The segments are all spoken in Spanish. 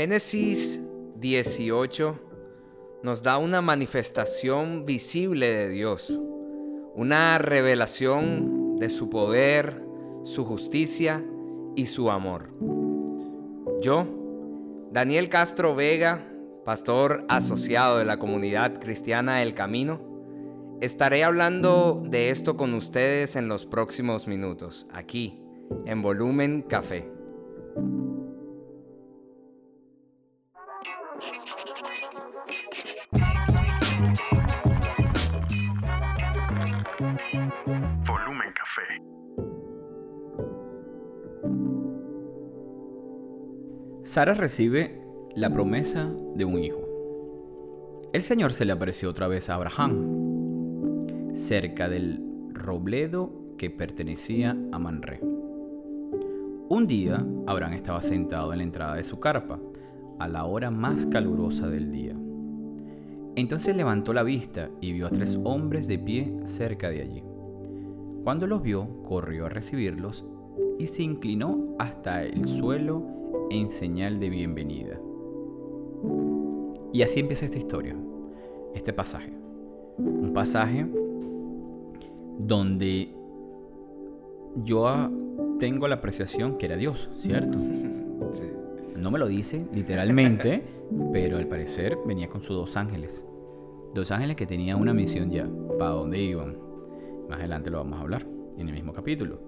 Génesis 18 nos da una manifestación visible de Dios, una revelación de su poder, su justicia y su amor. Yo, Daniel Castro Vega, pastor asociado de la comunidad cristiana El Camino, estaré hablando de esto con ustedes en los próximos minutos, aquí, en Volumen Café. Sara recibe la promesa de un hijo. El Señor se le apareció otra vez a Abraham, cerca del robledo que pertenecía a Manré. Un día, Abraham estaba sentado en la entrada de su carpa, a la hora más calurosa del día. Entonces levantó la vista y vio a tres hombres de pie cerca de allí. Cuando los vio, corrió a recibirlos y se inclinó hasta el suelo en señal de bienvenida. Y así empieza esta historia, este pasaje. Un pasaje donde yo tengo la apreciación que era Dios, ¿cierto? No me lo dice literalmente, pero al parecer venía con sus dos ángeles. Dos ángeles que tenían una misión ya, para dónde iban. Más adelante lo vamos a hablar, en el mismo capítulo.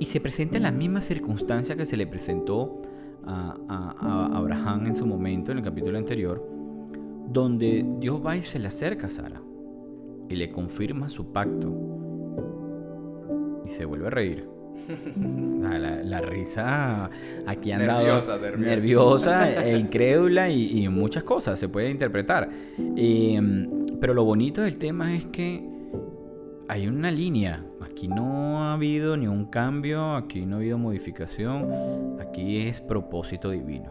Y se presenta en las mismas circunstancias que se le presentó a, a, Abraham en su momento, en el capítulo anterior, donde Dios va y se le acerca a Sara y le confirma su pacto. Y se vuelve a reír. La, risa aquí han nerviosa, dado nerviosa, e incrédula y, muchas cosas se puede interpretar. Em, pero lo bonito del tema es que hay una línea. Aquí no ha habido ni un cambio, aquí no ha habido modificación, aquí es propósito divino.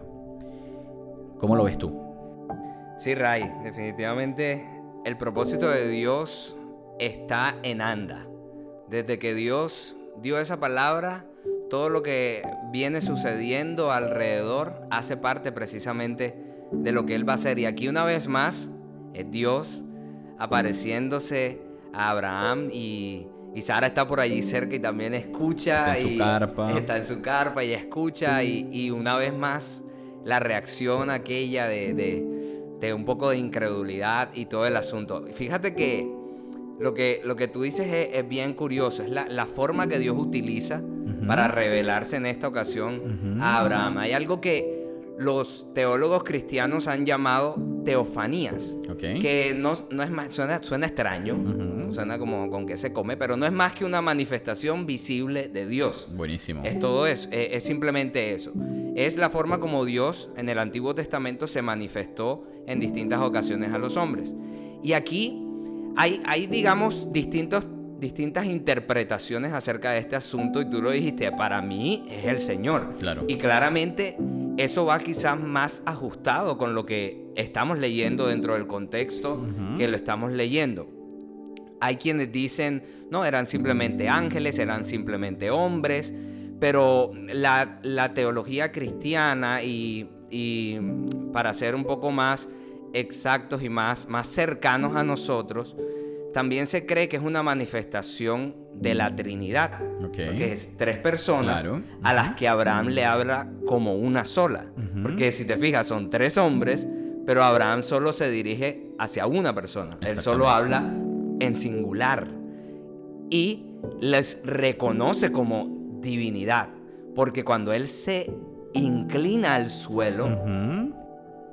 ¿Cómo lo ves tú? Sí, Ray, definitivamente el propósito de Dios está en anda. Desde que Dios dio esa palabra, todo lo que viene sucediendo alrededor hace parte precisamente de lo que Él va a hacer. Y aquí una vez más es Dios apareciéndose a Abraham y, Sara está por allí cerca y también escucha. Está en su carpa. Está en su carpa y escucha y, una vez más la reacción aquella de, un poco de incredulidad y todo el asunto. Fíjate que lo que, lo que tú dices es, bien curioso, es la, forma que Dios utiliza para revelarse en esta ocasión a Abraham. Hay algo que los teólogos cristianos han llamado teofanías, que no, no, es más, suena, suena extraño, suena como con que se come, pero no es más que una manifestación visible de Dios. Buenísimo. Es todo eso, es, es simplemente eso. Es la forma como Dios en el Antiguo Testamento se manifestó en distintas ocasiones a los hombres. Y aquí hay, digamos, distintos, distintas interpretaciones acerca de este asunto y tú lo dijiste, para mí es el Señor. Claro. Y claramente eso va quizás más ajustado con lo que estamos leyendo dentro del contexto que lo estamos leyendo. Hay quienes dicen, no, eran simplemente ángeles, eran simplemente hombres, pero la, teología cristiana y, y, para ser un poco más exactos y más, más cercanos a nosotros, también se cree que es una manifestación de la Trinidad. Que es tres personas a las que Abraham le habla como una sola. Porque si te fijas, son tres hombres, pero Abraham solo se dirige hacia una persona. Él solo habla en singular. Y les reconoce como divinidad. Porque cuando él se inclina al suelo,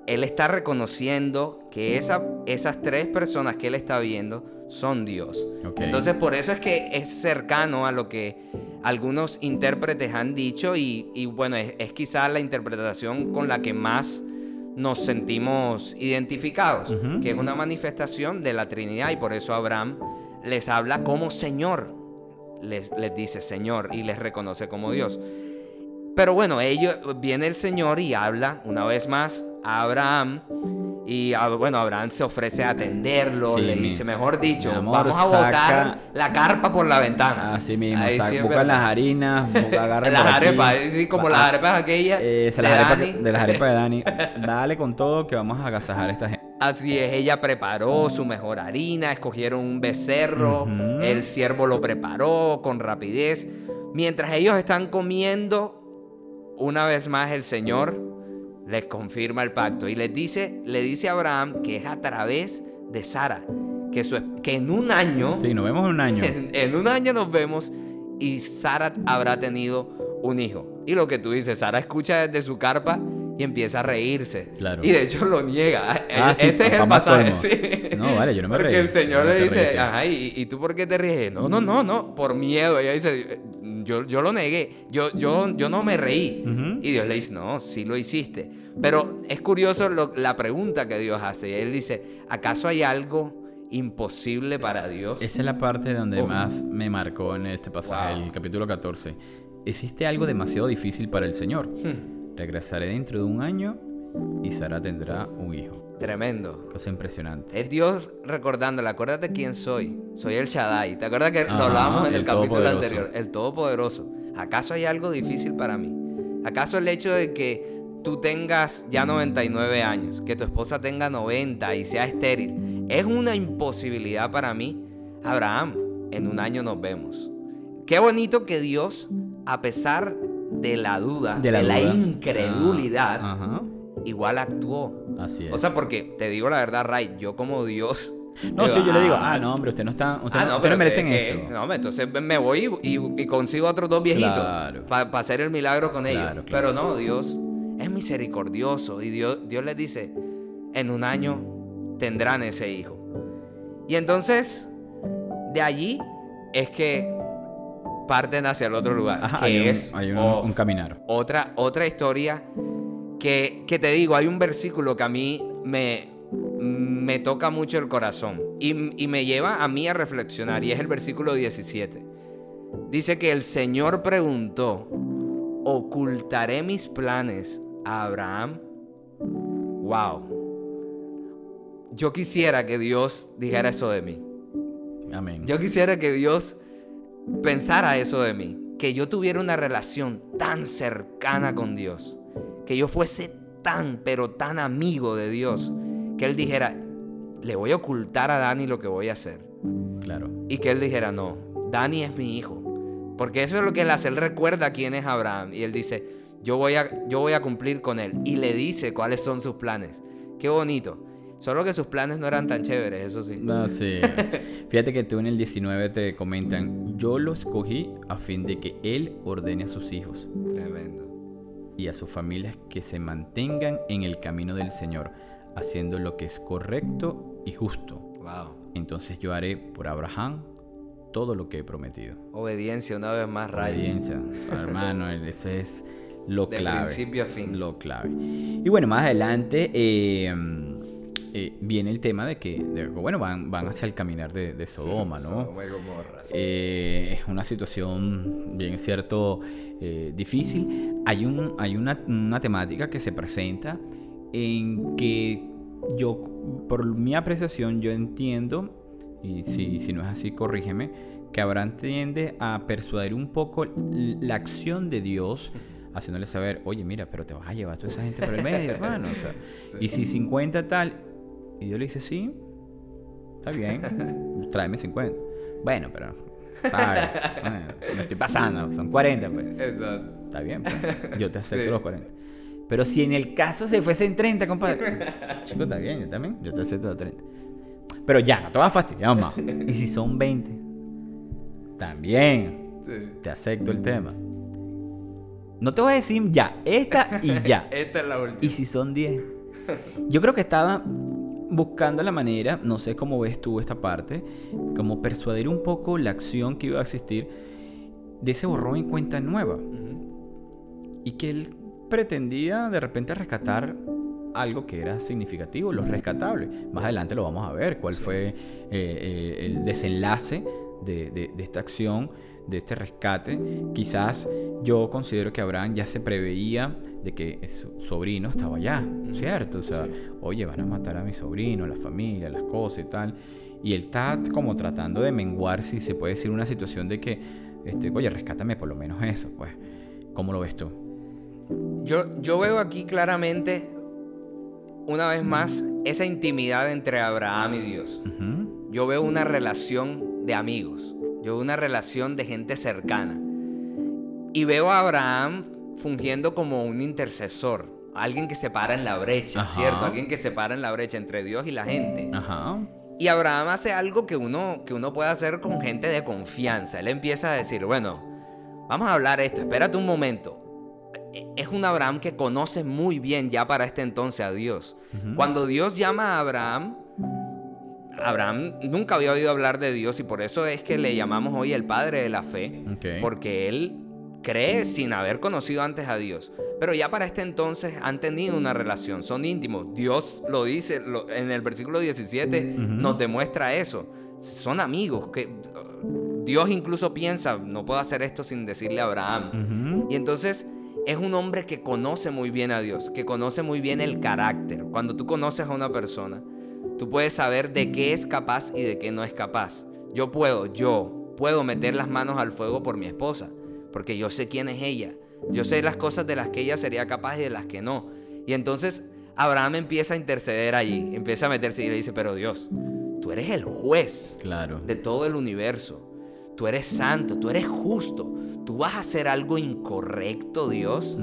él está reconociendo que esas tres personas que él está viendo son Dios. Entonces por eso es que es cercano a lo que algunos intérpretes han dicho y, bueno, es, quizás la interpretación con la que más nos sentimos identificados, que es una manifestación de la Trinidad y por eso Abraham les habla como Señor, les, les dice Señor y les reconoce como Dios. Pero bueno, ellos, viene el Señor y habla una vez más a Abraham Y ah, bueno, Abraham se ofrece a atenderlo, Sí, le dice, mejor dicho, amor, vamos a saca- botar la carpa por la ventana. Así mismo, Ahí buscan verdad. las harinas, agarren Las arepas, sí, como Va- las arepas aquellas Eh, de las arepas Dani. de, las arepas de Dani. Dale con todo que vamos a agasajar a esta gente. Así es, ella preparó su mejor harina, escogieron un becerro, el siervo lo preparó con rapidez. Mientras ellos están comiendo, una vez más el Señor les confirma el pacto y les dice, le dice a Abraham que es a través de Sara, que, su, que en un año, Sí, nos vemos en un año. en, en un año nos vemos y Sara habrá tenido un hijo. Y lo que tú dices, Sara escucha desde su carpa y empieza a reírse. Claro. Y de hecho lo niega. Ah, sí, este es el pasaje. sí. No, vale, yo no me Porque reí. el Señor No, le dice, ajá, ¿y, y tú por qué te ríes? No, no, no, no, por miedo. Ella dice, yo, yo lo negué, yo, yo, yo no me reí. Y Dios le dice, no, sí lo hiciste. Pero es curioso lo- la pregunta que Dios hace. Él dice, ¿acaso hay algo imposible para Dios? Esa es la parte donde más me marcó en este pasaje, Wow. el capítulo 14. ¿Existe algo demasiado difícil para el Señor? Hmm, Regresaré dentro de un año y Sara tendrá un hijo. Tremendo. Cosa impresionante. Es Dios recordándole, acuérdate quién soy. Soy el Shaddai. ¿Te acuerdas que lo Ajá, hablábamos en el, el capítulo anterior? El Todopoderoso. ¿Acaso hay algo difícil para mí? ¿Acaso el hecho de que tú tengas ya 99 años, que tu esposa tenga 90 y sea estéril, es una imposibilidad para mí? Abraham, en un año nos vemos. Qué bonito que Dios, a pesar de la duda, de la, duda. incredulidad, Ah, igual actuó. Así es. O sea, porque te digo la verdad, Ray, yo como Dios. no, sí, yo le digo, ah, no, hombre, usted no está, usted ah, no, usted no merecen que- esto. no, entonces me voy y, y- y consigo otros dos viejitos Claro. para hacer el milagro con ellos. Claro, claro. Pero no, Dios es misericordioso y Dios, Dios les dice, en un año tendrán ese hijo. Y entonces, de allí es que parten hacia el otro lugar, Ajá, que hay, un, es hay un- un caminar. otra, otra historia que, que te digo, hay un versículo que a mí me, me toca mucho el corazón y, y me lleva a mí a reflexionar y es el versículo 17. Dice que el Señor preguntó, ¿ocultaré mis planes a Abraham? Wow. Yo quisiera que Dios dijera eso de mí. Amén. Yo quisiera que Dios pensara eso de mí, que yo tuviera una relación tan cercana con Dios, que yo fuese tan, pero tan amigo de Dios, que Él dijera, le voy a ocultar a Dani lo que voy a hacer. Claro. Y que Él dijera, no, Dani es mi hijo. Porque eso es lo que Él hace, Él recuerda quién es Abraham y Él dice, yo voy a, yo voy a cumplir con Él. Y le dice cuáles son sus planes. Qué bonito. Solo que sus planes no eran tan chéveres, eso sí. No, sí. Fíjate que tú en el 19 te comentan, yo lo escogí a fin de que él ordene a sus hijos Tremendo. Y a sus familias que se mantengan en el camino del Señor, haciendo lo que es correcto y justo. Wow. Entonces yo haré por Abraham todo lo que he prometido. Obediencia una vez más, Ray. Obediencia, hermano, eso es lo De clave. principio a fin. Lo clave. Y bueno, más adelante eh, eh, viene el tema de que, de- bueno, van, van hacia el caminar de, de Sodoma, ¿no? Sodoma y Gomorra, sí. Eh, es una situación, bien cierto, eh, difícil. Hay, un, hay una, una temática que se presenta en que yo, por mi apreciación, yo entiendo, y si, si no es así, corrígeme, que Abraham tiende a persuadir un poco la acción de Dios, haciéndole saber, oye, mira, pero te vas a llevar a toda esa gente por el medio, hermano. o sea, Y si 50 tal, y Dios le dice, sí, está bien, tráeme 50. Bueno, pero, ¿sabes? Bueno, me estoy pasando, son 40, pues. Exacto. Está bien, pues. Yo te acepto Sí. los 40. Pero si en el caso se fuesen 30, compadre. Chico, está bien, yo también. Yo te acepto los 30. Pero ya, no te vas a fastidiar más. Y si son 20, también Sí. te acepto el tema. No te voy a decir ya, esta y ya. Esta es la última. ¿Y si son 10? Yo creo que estaba buscando la manera, no sé cómo ves tú esta parte, como persuadir un poco la acción que iba a existir de ese borrón en cuenta nueva. Y que él pretendía de repente rescatar algo que era significativo, lo rescatable. Más adelante lo vamos a ver, cuál fue eh, eh, el desenlace de, de- de esta acción de este rescate, quizás yo considero que Abraham ya se preveía de que su sobrino estaba allá, ¿cierto? O sea, oye, van a matar a mi sobrino, la familia, las cosas y tal. Y él está como tratando de menguar, si se puede decir, una situación de que, este, oye, rescátame por lo menos eso, pues. ¿Cómo lo ves tú? Yo, yo veo aquí claramente, una vez más, esa intimidad entre Abraham y Dios. Yo veo una relación de amigos. Yo veo una relación de gente cercana. Y veo a Abraham fungiendo como un intercesor. Alguien que se para en la brecha, ¿cierto? Alguien que se para en la brecha entre Dios y la gente. Ajá. Y Abraham hace algo que uno, que uno puede hacer con gente de confianza. Él empieza a decir, bueno, vamos a hablar esto, espérate un momento. E, es un Abraham que conoce muy bien ya para este entonces a Dios. Cuando Dios llama a Abraham, Abraham nunca había oído hablar de Dios y por eso es que le llamamos hoy el padre de la fe, porque él cree sin haber conocido antes a Dios. Pero ya para este entonces han tenido una relación, son íntimos. Dios lo dice en el versículo 17, nos demuestra eso. Son amigos, que Dios incluso piensa, no puedo hacer esto sin decirle a Abraham. Y entonces es un hombre que conoce muy bien a Dios, que conoce muy bien el carácter. Cuando tú conoces a una persona, tú puedes saber de qué es capaz y de qué no es capaz. Yo puedo, yo puedo meter las manos al fuego por mi esposa, porque yo sé quién es ella yo sé las cosas de las que ella sería capaz y de las que no. Y entonces Abraham empieza a interceder allí, empieza a meterse y le dice, pero Dios, tú eres el juez claro. de todo el universo. Tú eres santo, tú eres justo. ¿Tú vas a hacer algo incorrecto, Dios?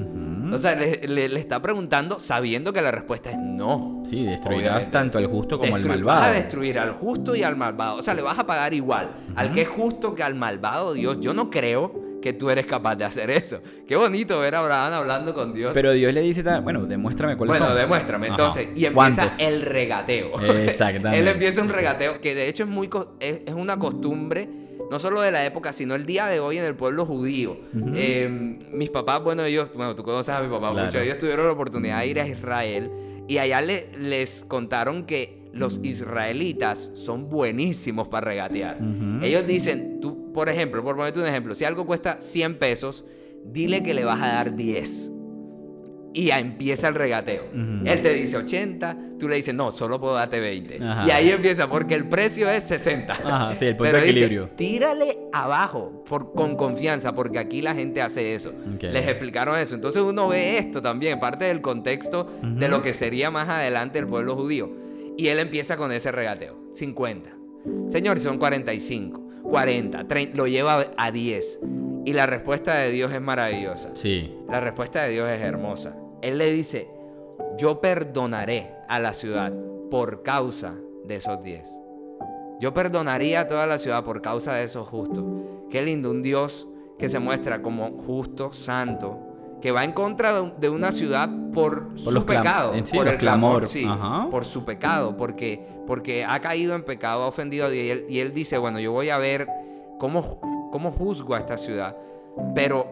O sea, le, está preguntando sabiendo que la respuesta es no. Sí, destruirás tanto al justo como al malvado. Vas a destruir al justo y al malvado. O sea, le vas a pagar igual al que es justo que al malvado, Dios. Yo no creo que tú eres capaz de hacer eso. Qué bonito ver a Abraham hablando con Dios. Pero Dios le dice, bueno, demuéstrame cuáles bueno, demuéstrame. Entonces, y empieza el regateo. Exactamente. Él empieza un regateo que de hecho es, muy, es, una costumbre no solo de la época, sino el día de hoy en el pueblo judío. Eh, mis papás, bueno, ellos, bueno, tú conoces a mi papá mucho, ellos tuvieron la oportunidad de ir a Israel y allá les contaron que los israelitas son buenísimos para regatear. Ellos dicen, tú, por ejemplo, por ponerte un ejemplo, si algo cuesta 100 pesos, dile que le vas a dar 10. Y ya empieza el regateo. Él te dice 80, tú le dices, no, solo puedo darte 20. Y ahí empieza, porque el precio es 60. Ajá, sí, el punto de equilibrio. tírale abajo por, con confianza, porque aquí la gente hace eso. Les explicaron eso. Entonces uno ve esto también, parte del contexto de lo que sería más adelante el pueblo judío. Y él empieza con ese regateo. 50. Señor, son 45. 40. 30, lo lleva a 10. Y la respuesta de Dios es maravillosa. Sí. La respuesta de Dios es hermosa. Él le dice, yo perdonaré a la ciudad por causa de esos 10. Yo perdonaría a toda la ciudad por causa de esos justos. Qué lindo, un Dios que se muestra como justo, santo, que va en contra de una ciudad por, su pecado, por el clamor, sí, por su pecado, porque, porque ha caído en pecado, ha ofendido y él, y él dice, bueno, yo voy a ver cómo, cómo juzgo a esta ciudad, pero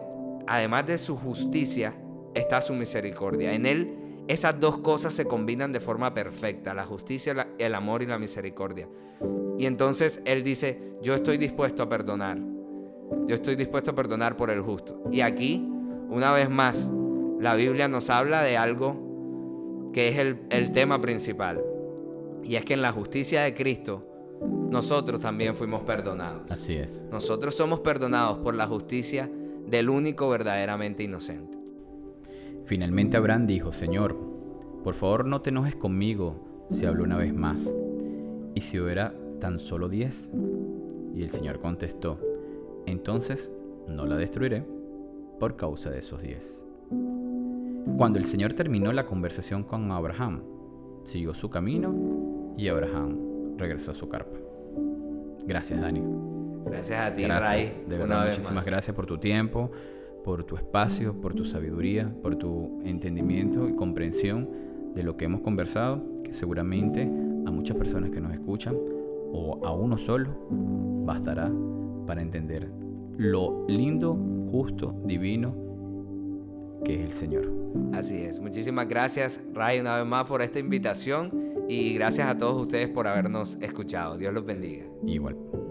además de su justicia está su misericordia. En él esas dos cosas se combinan de forma perfecta, la justicia, el amor y la misericordia. Y entonces él dice, yo estoy dispuesto a perdonar, yo estoy dispuesto a perdonar por el justo. Y aquí una vez más, la Biblia nos habla de algo que es el, tema principal. Y es que en la justicia de Cristo, nosotros también fuimos perdonados. Así es. Nosotros somos perdonados por la justicia del único verdaderamente inocente. Finalmente Abraham dijo, Señor, por favor no te enojes conmigo si hablo una vez más. ¿Y si hubiera tan solo diez? Y el Señor contestó, entonces no la destruiré por causa de esos diez. Cuando el Señor terminó la conversación con Abraham, siguió su camino y Abraham regresó a su carpa. Gracias, Dani. Gracias a ti, gracias. De verdad, muchísimas gracias por tu tiempo, por tu espacio, por tu sabiduría, por tu entendimiento y comprensión de lo que hemos conversado, que seguramente a muchas personas que nos escuchan o a uno solo bastará para entender lo lindo, justo, divino que es el Señor. Así es. Muchísimas gracias, Ray, una vez más por esta invitación y gracias a todos ustedes por habernos escuchado. Dios los bendiga. Igual.